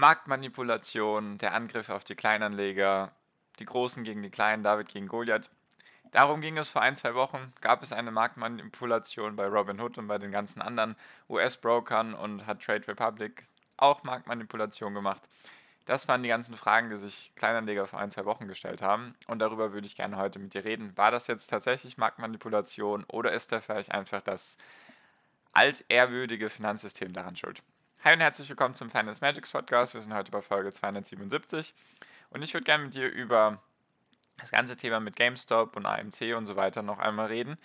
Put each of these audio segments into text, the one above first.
Marktmanipulation, der Angriff auf die Kleinanleger, die Großen gegen die Kleinen, David gegen Goliath. Darum ging es vor ein, zwei Wochen. Gab es eine Marktmanipulation bei Robinhood und bei den ganzen anderen US-Brokern und hat Trade Republic auch Marktmanipulation gemacht? Das waren die ganzen Fragen, die sich Kleinanleger vor ein, zwei Wochen gestellt haben. Und darüber würde ich gerne heute mit dir reden. War das jetzt tatsächlich Marktmanipulation oder ist da vielleicht einfach das altehrwürdige Finanzsystem daran schuld? Hi und herzlich willkommen zum Finance Magics Podcast. Wir sind heute bei Folge 277 und ich würde gerne mit dir über das ganze Thema mit GameStop und AMC und so weiter noch einmal reden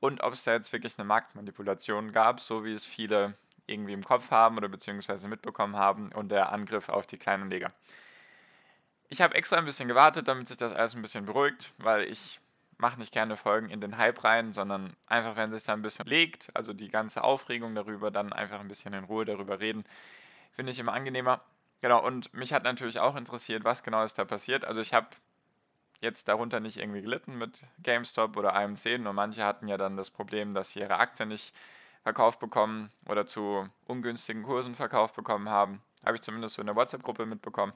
und ob es da jetzt wirklich eine Marktmanipulation gab, so wie es viele irgendwie im Kopf haben oder beziehungsweise mitbekommen haben und der Angriff auf die kleinen Leger. Ich habe extra ein bisschen gewartet, damit sich das alles ein bisschen beruhigt, weil ich mache nicht gerne Folgen in den Hype rein, sondern einfach, wenn es sich dann ein bisschen legt, also die ganze Aufregung darüber, dann einfach ein bisschen in Ruhe darüber reden, finde ich immer angenehmer. Genau, und mich hat natürlich auch interessiert, was genau ist da passiert. Also ich habe jetzt darunter nicht irgendwie gelitten mit GameStop oder AMC, nur manche hatten ja dann das Problem, dass sie ihre Aktien nicht verkauft bekommen oder zu ungünstigen Kursen verkauft bekommen haben. Habe ich zumindest so in der WhatsApp-Gruppe mitbekommen.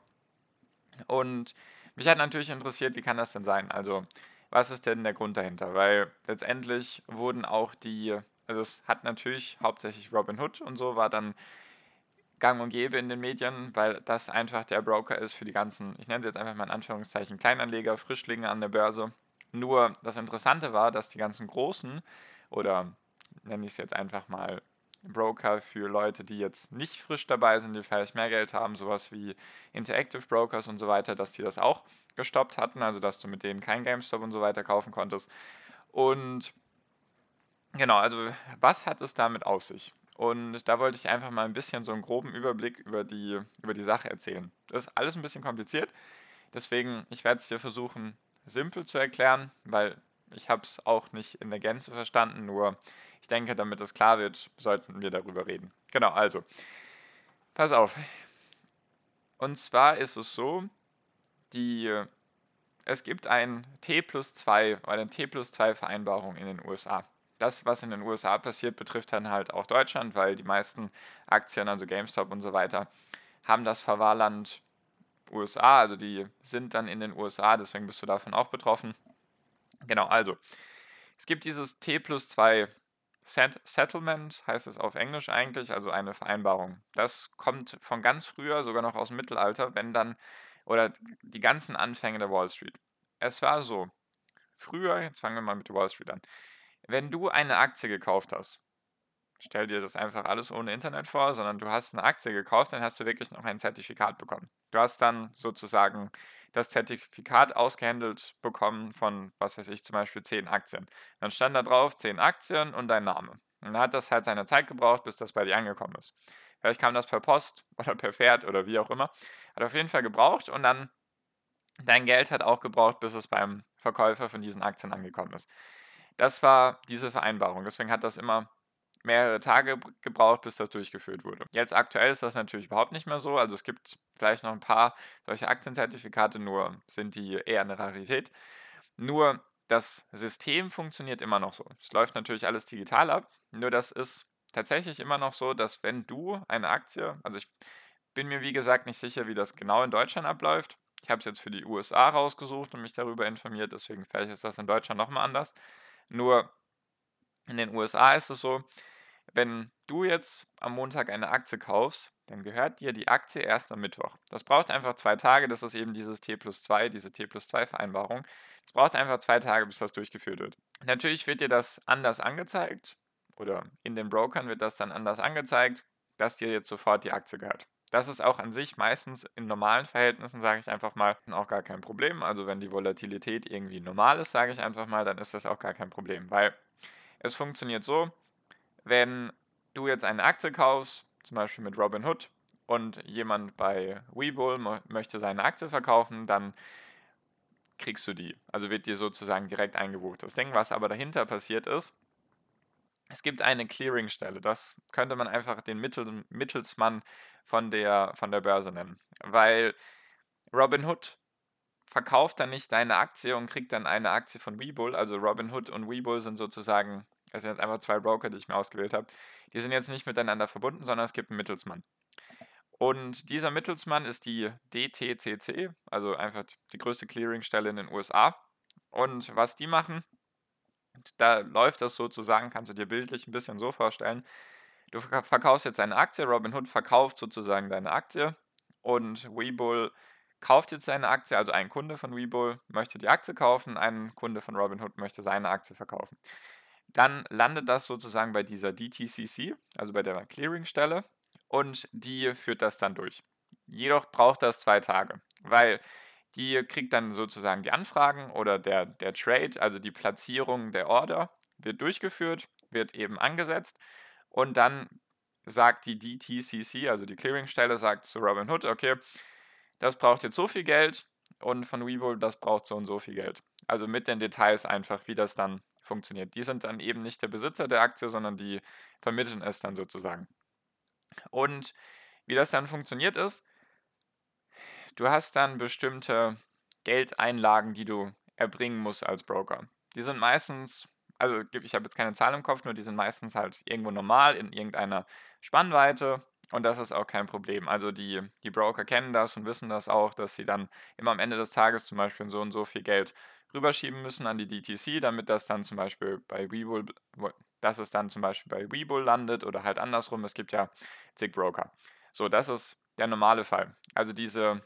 Und mich hat natürlich interessiert, wie kann das denn sein? Also was ist denn der Grund dahinter? Weil letztendlich wurden auch die, also es hat natürlich hauptsächlich Robin Hood und so war dann gang und gäbe in den Medien, weil das einfach der Broker ist für die ganzen, ich nenne sie jetzt einfach mal in Anführungszeichen Kleinanleger, Frischlinge an der Börse. Nur das Interessante war, dass die ganzen großen oder nenne ich es jetzt einfach mal Broker für Leute, die jetzt nicht frisch dabei sind, die vielleicht mehr Geld haben, sowas wie Interactive Brokers und so weiter, dass die das auch gestoppt hatten, also dass du mit denen kein GameStop und so weiter kaufen konntest. Und genau, also was hat es damit auf sich? Und da wollte ich einfach mal ein bisschen so einen groben Überblick über die, über die Sache erzählen. Das ist alles ein bisschen kompliziert, deswegen, ich werde es dir versuchen, simpel zu erklären, weil ich habe es auch nicht in der Gänze verstanden, nur ich denke, damit es klar wird, sollten wir darüber reden. Genau, also, pass auf. Und zwar ist es so, die, es gibt ein T plus 2 oder eine T plus 2 Vereinbarung in den USA. Das, was in den USA passiert, betrifft dann halt auch Deutschland, weil die meisten Aktien, also GameStop und so weiter, haben das Verwahrland USA, also die sind dann in den USA, deswegen bist du davon auch betroffen. Genau, also es gibt dieses T plus 2 Settlement, heißt es auf Englisch eigentlich, also eine Vereinbarung. Das kommt von ganz früher, sogar noch aus dem Mittelalter, wenn dann, oder die ganzen Anfänge der Wall Street. Es war so, früher, jetzt fangen wir mal mit der Wall Street an, wenn du eine Aktie gekauft hast, stell dir das einfach alles ohne Internet vor, sondern du hast eine Aktie gekauft, dann hast du wirklich noch ein Zertifikat bekommen. Du hast dann sozusagen das Zertifikat ausgehandelt bekommen von, was weiß ich, zum Beispiel 10 Aktien. Dann stand da drauf 10 Aktien und dein Name. Und dann hat das halt seine Zeit gebraucht, bis das bei dir angekommen ist. Vielleicht kam das per Post oder per Pferd oder wie auch immer. Hat auf jeden Fall gebraucht und dann dein Geld hat auch gebraucht, bis es beim Verkäufer von diesen Aktien angekommen ist. Das war diese Vereinbarung. Deswegen hat das immer mehrere Tage gebraucht, bis das durchgeführt wurde. Jetzt aktuell ist das natürlich überhaupt nicht mehr so. Also es gibt vielleicht noch ein paar solche Aktienzertifikate, nur sind die eher eine Rarität. Nur das System funktioniert immer noch so. Es läuft natürlich alles digital ab, nur das ist tatsächlich immer noch so, dass wenn du eine Aktie, also ich bin mir wie gesagt nicht sicher, wie das genau in Deutschland abläuft. Ich habe es jetzt für die USA rausgesucht und mich darüber informiert, deswegen vielleicht ist das in Deutschland nochmal anders. Nur in den USA ist es so, wenn du jetzt am Montag eine Aktie kaufst, dann gehört dir die Aktie erst am Mittwoch. Das braucht einfach zwei Tage, das ist eben dieses T plus 2, diese T plus 2 Vereinbarung. Es braucht einfach zwei Tage, bis das durchgeführt wird. Natürlich wird dir das anders angezeigt oder in den Brokern wird das dann anders angezeigt, dass dir jetzt sofort die Aktie gehört. Das ist auch an sich meistens in normalen Verhältnissen, sage ich einfach mal, auch gar kein Problem. Also wenn die Volatilität irgendwie normal ist, sage ich einfach mal, dann ist das auch gar kein Problem, weil es funktioniert so, wenn du jetzt eine Aktie kaufst, zum Beispiel mit Robinhood, und jemand bei Webull möchte seine Aktie verkaufen, dann kriegst du die. Also wird dir sozusagen direkt eingebucht. Das Ding, was aber dahinter passiert ist, es gibt eine Clearingstelle. Das könnte man einfach den Mittel, Mittelsmann von der, von der Börse nennen. Weil Robinhood verkauft dann nicht deine Aktie und kriegt dann eine Aktie von Webull. Also Robinhood und Webull sind sozusagen, das sind jetzt einfach zwei Broker, die ich mir ausgewählt habe. Die sind jetzt nicht miteinander verbunden, sondern es gibt einen Mittelsmann. Und dieser Mittelsmann ist die DTCC, also einfach die größte Clearingstelle in den USA. Und was die machen, da läuft das sozusagen, kannst du dir bildlich ein bisschen so vorstellen. Du verkaufst jetzt eine Aktie, Robinhood verkauft sozusagen deine Aktie und Webull kauft jetzt seine Aktie, also ein Kunde von Webull möchte die Aktie kaufen, ein Kunde von Robinhood möchte seine Aktie verkaufen. Dann landet das sozusagen bei dieser DTCC, also bei der Clearingstelle, und die führt das dann durch. Jedoch braucht das zwei Tage, weil die kriegt dann sozusagen die Anfragen oder der, der Trade, also die Platzierung der Order, wird durchgeführt, wird eben angesetzt und dann sagt die DTCC, also die Clearingstelle, sagt zu Robinhood, okay, das braucht jetzt so viel Geld und von Webull, das braucht so und so viel Geld. Also mit den Details einfach, wie das dann funktioniert. Die sind dann eben nicht der Besitzer der Aktie, sondern die vermitteln es dann sozusagen. Und wie das dann funktioniert ist, du hast dann bestimmte Geldeinlagen, die du erbringen musst als Broker. Die sind meistens, also ich habe jetzt keine Zahl im Kopf, nur die sind meistens halt irgendwo normal in irgendeiner Spannweite und das ist auch kein Problem. Also die, die Broker kennen das und wissen das auch, dass sie dann immer am Ende des Tages zum Beispiel so und so viel Geld rüberschieben müssen an die DTC, damit das dann zum Beispiel bei Webull, dass es dann zum Beispiel bei Webull landet oder halt andersrum. Es gibt ja zig Broker. So, das ist der normale Fall. Also diese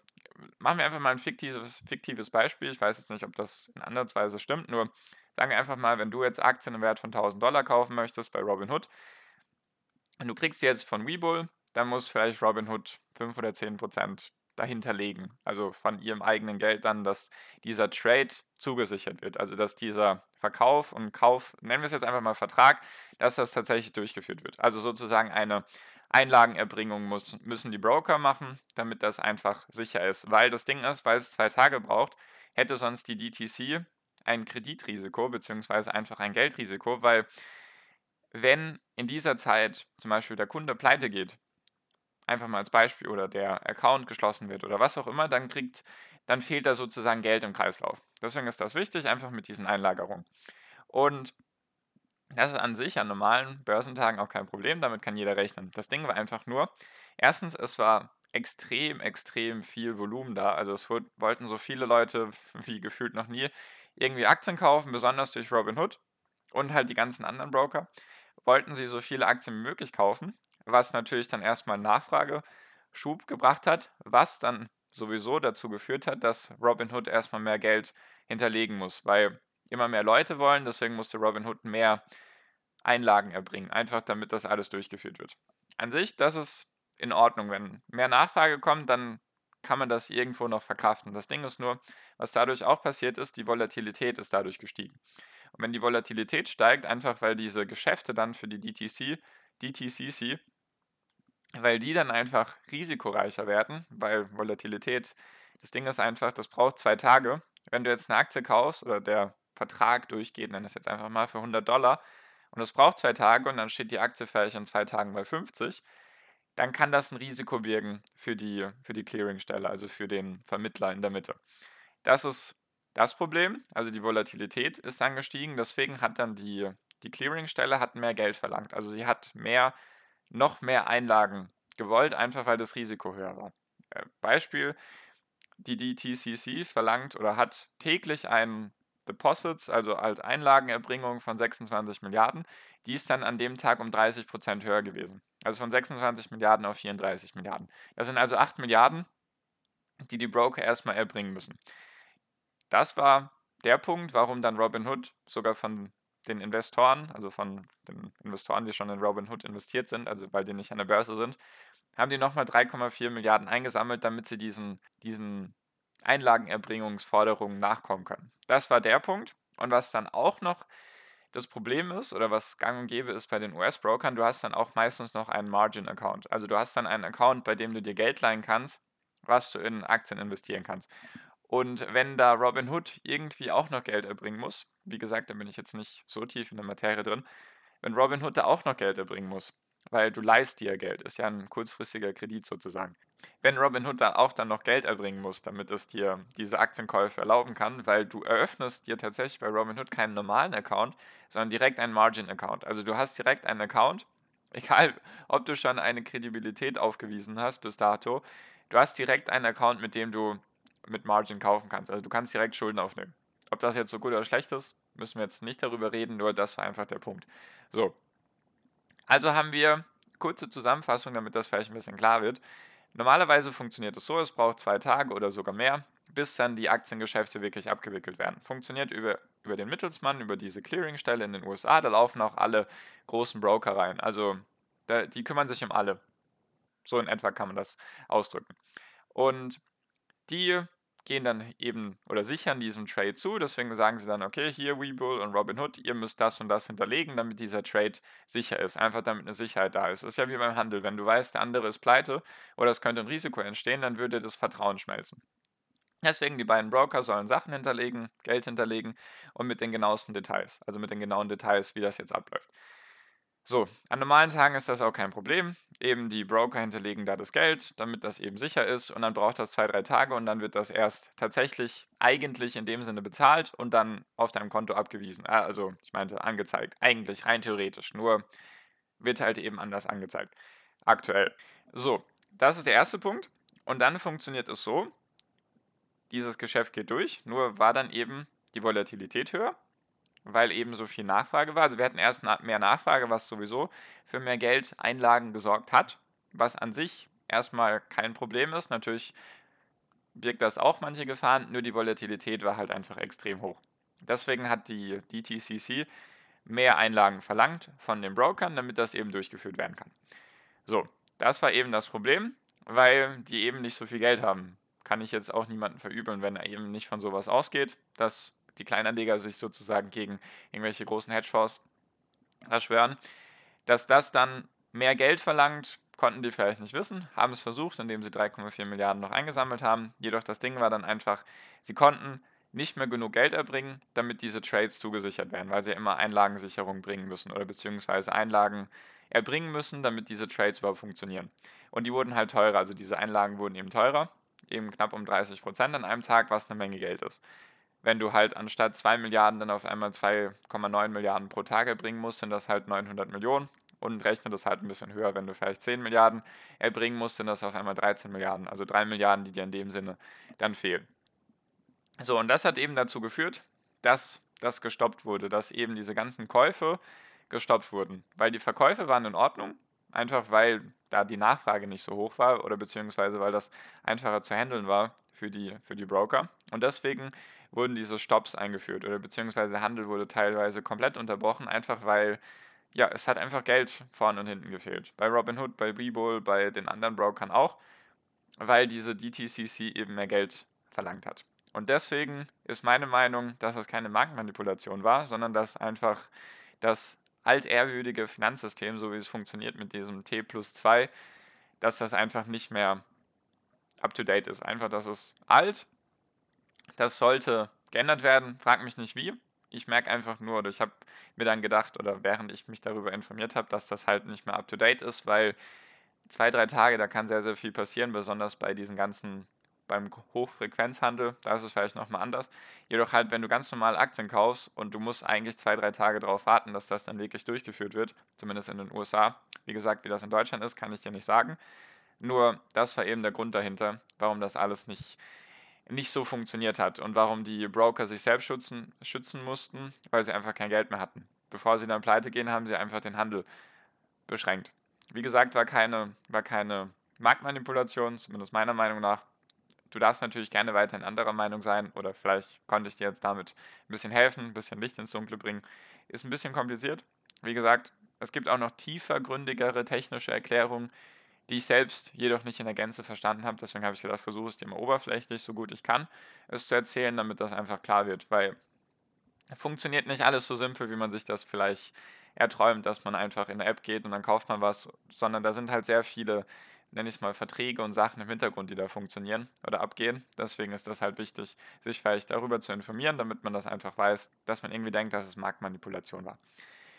machen wir einfach mal ein fiktives, fiktives Beispiel. Ich weiß jetzt nicht, ob das in Ansatzweise stimmt, nur sagen wir einfach mal, wenn du jetzt Aktien im Wert von 1000 Dollar kaufen möchtest bei Robinhood und du kriegst jetzt von Webull, dann muss vielleicht Robinhood 5 oder 10 Prozent dahinter legen. Also von ihrem eigenen Geld dann, dass dieser Trade zugesichert wird. Also dass dieser Verkauf und Kauf, nennen wir es jetzt einfach mal Vertrag, dass das tatsächlich durchgeführt wird. Also sozusagen eine Einlagenerbringung muss, müssen die Broker machen, damit das einfach sicher ist. Weil das Ding ist, weil es zwei Tage braucht, hätte sonst die DTC ein Kreditrisiko beziehungsweise einfach ein Geldrisiko, weil wenn in dieser Zeit zum Beispiel der Kunde pleite geht, einfach mal als Beispiel, oder der Account geschlossen wird oder was auch immer, dann kriegt, dann fehlt da sozusagen Geld im Kreislauf. Deswegen ist das wichtig, einfach mit diesen Einlagerungen. Und das ist an sich an normalen Börsentagen auch kein Problem, damit kann jeder rechnen. Das Ding war einfach nur, erstens, es war extrem, extrem viel Volumen da. Also es wollten so viele Leute wie gefühlt noch nie irgendwie Aktien kaufen, besonders durch Robinhood und halt die ganzen anderen Broker, wollten sie so viele Aktien wie möglich kaufen, was natürlich dann erstmal Nachfrageschub gebracht hat, was dann sowieso dazu geführt hat, dass Robinhood erstmal mehr Geld hinterlegen muss, weil immer mehr Leute wollen, deswegen musste Robinhood mehr Einlagen erbringen, einfach damit das alles durchgeführt wird. An sich, das ist in Ordnung. Wenn mehr Nachfrage kommt, dann kann man das irgendwo noch verkraften. Das Ding ist nur, was dadurch auch passiert ist, die Volatilität ist dadurch gestiegen. Und wenn die Volatilität steigt, einfach weil diese Geschäfte dann für die DTC, DTCC, weil die dann einfach risikoreicher werden, weil Volatilität, das Ding ist einfach, das braucht zwei Tage. Wenn du jetzt eine Aktie kaufst oder der Vertrag durchgeht, nenne es jetzt einfach mal für 100 Dollar, und es braucht zwei Tage und dann steht die Aktie vielleicht in zwei Tagen bei 50, dann kann das ein Risiko birgen für die, für die Clearingstelle, also für den Vermittler in der Mitte. Das ist das Problem, also die Volatilität ist dann gestiegen, deswegen hat dann die, die Clearingstelle hat mehr Geld verlangt. Also sie hat mehr, noch mehr Einlagen gewollt, einfach weil das Risiko höher war. Äh, Beispiel, die DTCC verlangt oder hat täglich einen Deposits, also halt Einlagenerbringung von 26 Milliarden, die ist dann an dem Tag um 30 Prozent höher gewesen. Also von 26 Milliarden auf 34 Milliarden. Das sind also 8 Milliarden, die die Broker erstmal erbringen müssen. Das war der Punkt, warum dann Robinhood sogar von den Investoren, also von den Investoren, die schon in Robinhood investiert sind, also weil die nicht an der Börse sind, haben die nochmal 3,4 Milliarden eingesammelt, damit sie diesen, diesen Einlagenerbringungsforderungen nachkommen können. Das war der Punkt. Und was dann auch noch das Problem ist, oder was gang und gäbe ist bei den US-Brokern, du hast dann auch meistens noch einen Margin-Account. Also du hast dann einen Account, bei dem du dir Geld leihen kannst, was du in Aktien investieren kannst. Und wenn da Robinhood irgendwie auch noch Geld erbringen muss, wie gesagt, da bin ich jetzt nicht so tief in der Materie drin, wenn Robinhood da auch noch Geld erbringen muss, weil du leist dir Geld, ist ja ein kurzfristiger Kredit sozusagen. Wenn Robinhood da auch dann noch Geld erbringen muss, damit es dir diese Aktienkäufe erlauben kann, weil du eröffnest dir tatsächlich bei Robinhood keinen normalen Account, sondern direkt einen Margin-Account. Also du hast direkt einen Account, egal ob du schon eine Kredibilität aufgewiesen hast bis dato, du hast direkt einen Account, mit dem du mit Margin kaufen kannst. Also du kannst direkt Schulden aufnehmen. Ob das jetzt so gut oder schlecht ist, müssen wir jetzt nicht darüber reden, nur das war einfach der Punkt. So. Also haben wir kurze Zusammenfassung, damit das vielleicht ein bisschen klar wird. Normalerweise funktioniert es so, es braucht zwei Tage oder sogar mehr, bis dann die Aktiengeschäfte wirklich abgewickelt werden. Funktioniert über, über den Mittelsmann, über diese Clearingstelle in den USA, da laufen auch alle großen Broker rein. Also da, die kümmern sich um alle. So in etwa kann man das ausdrücken. Und die gehen dann eben oder sichern diesem Trade zu. Deswegen sagen sie dann, okay, hier Webull und Robinhood, ihr müsst das und das hinterlegen, damit dieser Trade sicher ist. Einfach damit eine Sicherheit da ist. Das ist ja wie beim Handel. Wenn du weißt, der andere ist pleite oder es könnte ein Risiko entstehen, dann würde das Vertrauen schmelzen. Deswegen die beiden Broker sollen Sachen hinterlegen, Geld hinterlegen und mit den genauesten Details, also mit den genauen Details, wie das jetzt abläuft. So, an normalen Tagen ist das auch kein Problem. Eben die Broker hinterlegen da das Geld, damit das eben sicher ist und dann braucht das zwei, drei Tage und dann wird das erst tatsächlich eigentlich in dem Sinne bezahlt und dann auf deinem Konto abgewiesen. Ah, also, ich meinte angezeigt. Eigentlich rein theoretisch, nur wird halt eben anders angezeigt. Aktuell. So, das ist der erste Punkt. Und dann funktioniert es so, dieses Geschäft geht durch, nur war dann eben die Volatilität höher weil eben so viel Nachfrage war. Also wir hatten erst mehr Nachfrage, was sowieso für mehr Geldeinlagen gesorgt hat, was an sich erstmal kein Problem ist. Natürlich birgt das auch manche Gefahren, nur die Volatilität war halt einfach extrem hoch. Deswegen hat die DTCC mehr Einlagen verlangt von den Brokern, damit das eben durchgeführt werden kann. So, das war eben das Problem, weil die eben nicht so viel Geld haben. Kann ich jetzt auch niemanden verübeln, wenn er eben nicht von sowas ausgeht. Das die Kleinanleger sich sozusagen gegen irgendwelche großen Hedgefonds erschwören. Dass das dann mehr Geld verlangt, konnten die vielleicht nicht wissen, haben es versucht, indem sie 3,4 Milliarden noch eingesammelt haben. Jedoch das Ding war dann einfach, sie konnten nicht mehr genug Geld erbringen, damit diese Trades zugesichert werden, weil sie immer Einlagensicherung bringen müssen oder beziehungsweise Einlagen erbringen müssen, damit diese Trades überhaupt funktionieren. Und die wurden halt teurer, also diese Einlagen wurden eben teurer, eben knapp um 30 Prozent an einem Tag, was eine Menge Geld ist wenn du halt anstatt 2 Milliarden dann auf einmal 2,9 Milliarden pro Tag erbringen musst, sind das halt 900 Millionen und rechne das halt ein bisschen höher, wenn du vielleicht 10 Milliarden erbringen musst, sind das auf einmal 13 Milliarden, also 3 Milliarden, die dir in dem Sinne dann fehlen. So, und das hat eben dazu geführt, dass das gestoppt wurde, dass eben diese ganzen Käufe gestoppt wurden, weil die Verkäufe waren in Ordnung, einfach weil da die Nachfrage nicht so hoch war oder beziehungsweise weil das einfacher zu handeln war für die, für die Broker. Und deswegen wurden diese Stops eingeführt oder beziehungsweise Handel wurde teilweise komplett unterbrochen, einfach weil ja, es hat einfach Geld vorne und hinten gefehlt. Bei Robinhood, bei Webull, bei den anderen Brokern auch, weil diese DTCC eben mehr Geld verlangt hat. Und deswegen ist meine Meinung, dass das keine Marktmanipulation war, sondern dass einfach das altehrwürdige Finanzsystem, so wie es funktioniert mit diesem T plus 2, dass das einfach nicht mehr up-to-date ist. Einfach, dass es alt, das sollte geändert werden. Frag mich nicht wie. Ich merke einfach nur, oder ich habe mir dann gedacht, oder während ich mich darüber informiert habe, dass das halt nicht mehr up to date ist, weil zwei, drei Tage, da kann sehr, sehr viel passieren, besonders bei diesen ganzen, beim Hochfrequenzhandel, da ist es vielleicht nochmal anders. Jedoch halt, wenn du ganz normal Aktien kaufst und du musst eigentlich zwei, drei Tage darauf warten, dass das dann wirklich durchgeführt wird, zumindest in den USA. Wie gesagt, wie das in Deutschland ist, kann ich dir nicht sagen. Nur das war eben der Grund dahinter, warum das alles nicht nicht so funktioniert hat und warum die Broker sich selbst schützen, schützen mussten, weil sie einfach kein Geld mehr hatten. Bevor sie dann pleite gehen, haben sie einfach den Handel beschränkt. Wie gesagt, war keine, war keine Marktmanipulation, zumindest meiner Meinung nach. Du darfst natürlich gerne weiterhin anderer Meinung sein oder vielleicht konnte ich dir jetzt damit ein bisschen helfen, ein bisschen Licht ins Dunkle bringen. Ist ein bisschen kompliziert. Wie gesagt, es gibt auch noch tiefergründigere technische Erklärungen, die ich selbst jedoch nicht in der Gänze verstanden habe. Deswegen habe ich gedacht, versuche es dir mal oberflächlich, so gut ich kann, es zu erzählen, damit das einfach klar wird. Weil funktioniert nicht alles so simpel, wie man sich das vielleicht erträumt, dass man einfach in eine App geht und dann kauft man was, sondern da sind halt sehr viele, nenne ich es mal, Verträge und Sachen im Hintergrund, die da funktionieren oder abgehen. Deswegen ist das halt wichtig, sich vielleicht darüber zu informieren, damit man das einfach weiß, dass man irgendwie denkt, dass es Marktmanipulation war.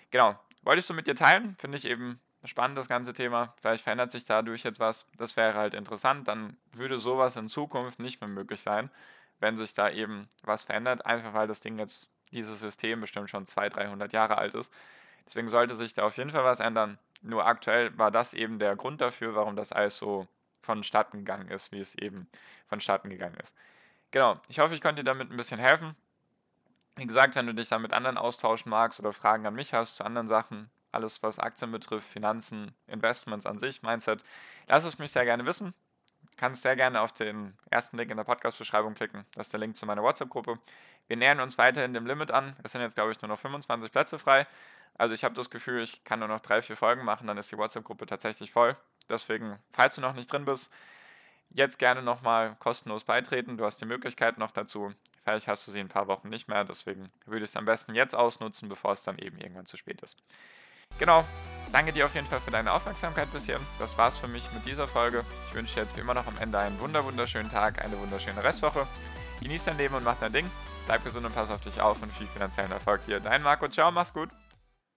Genau, wollte ich so mit dir teilen, finde ich eben spannend, das ganze Thema. Vielleicht verändert sich dadurch jetzt was. Das wäre halt interessant. Dann würde sowas in Zukunft nicht mehr möglich sein, wenn sich da eben was verändert. Einfach weil das Ding jetzt, dieses System bestimmt schon 200, 300 Jahre alt ist. Deswegen sollte sich da auf jeden Fall was ändern. Nur aktuell war das eben der Grund dafür, warum das alles so vonstatten gegangen ist, wie es eben vonstatten gegangen ist. Genau, ich hoffe, ich konnte dir damit ein bisschen helfen. Wie gesagt, wenn du dich da mit anderen austauschen magst oder Fragen an mich hast zu anderen Sachen, alles was Aktien betrifft, Finanzen, Investments an sich, Mindset, lass es mich sehr gerne wissen. Kannst sehr gerne auf den ersten Link in der Podcast-Beschreibung klicken. Das ist der Link zu meiner WhatsApp-Gruppe. Wir nähern uns weiterhin dem Limit an. Es sind jetzt, glaube ich, nur noch 25 Plätze frei. Also ich habe das Gefühl, ich kann nur noch drei, vier Folgen machen, dann ist die WhatsApp-Gruppe tatsächlich voll. Deswegen, falls du noch nicht drin bist, jetzt gerne nochmal kostenlos beitreten. Du hast die Möglichkeit noch dazu. Vielleicht hast du sie in ein paar Wochen nicht mehr. Deswegen würde ich es am besten jetzt ausnutzen, bevor es dann eben irgendwann zu spät ist. Genau. Danke dir auf jeden Fall für deine Aufmerksamkeit bisher. Das war's für mich mit dieser Folge. Ich wünsche dir jetzt wie immer noch am Ende einen wunderschönen Tag, eine wunderschöne Restwoche. Genieß dein Leben und mach dein Ding. Bleib gesund und pass auf dich auf und viel finanziellen Erfolg dir. Dein Marco, ciao, mach's gut.